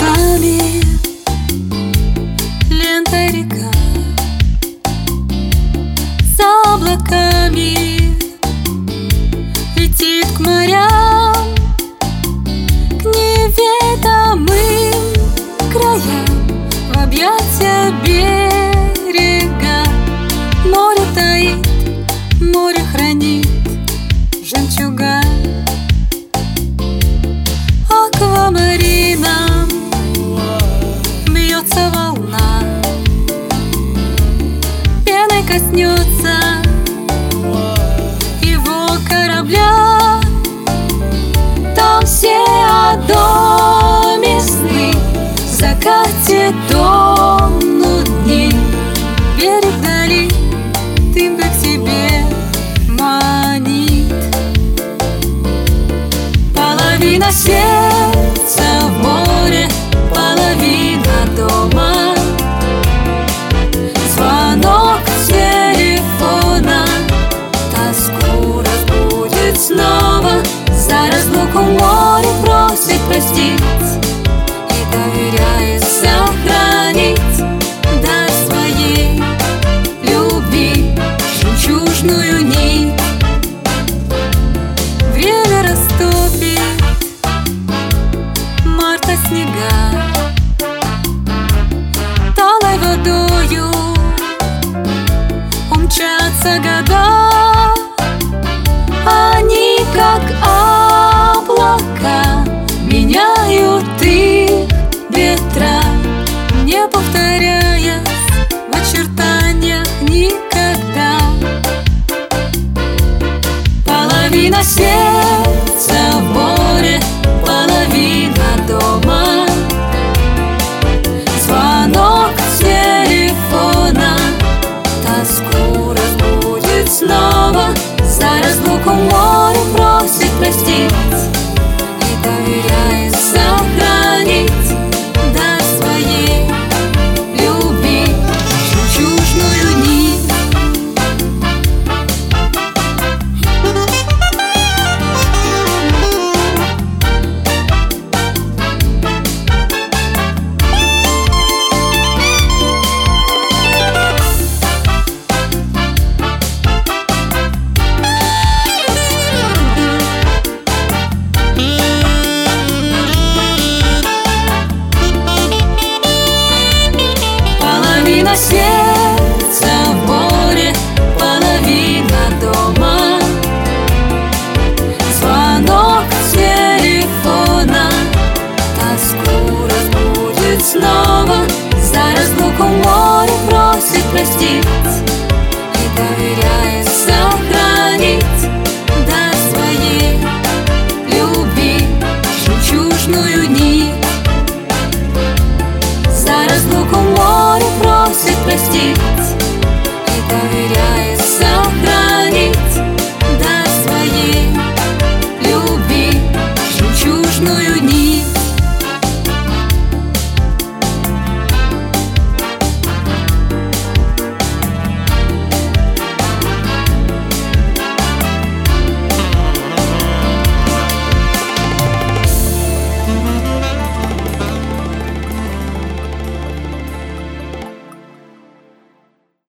небесами Лента река За облаками Летит к морям Половина в море, половина дома. Звонок телефона Тоску разбудит снова. За разлуку море просит простить Половина сердца в море, половина дома. Звонок телефона Тоску разбудит снова. За разлуку море Половина сердца в море, половина дома Звонок телефона Тоску разбудит снова. За разлуку море просит простить И доверяет сохранить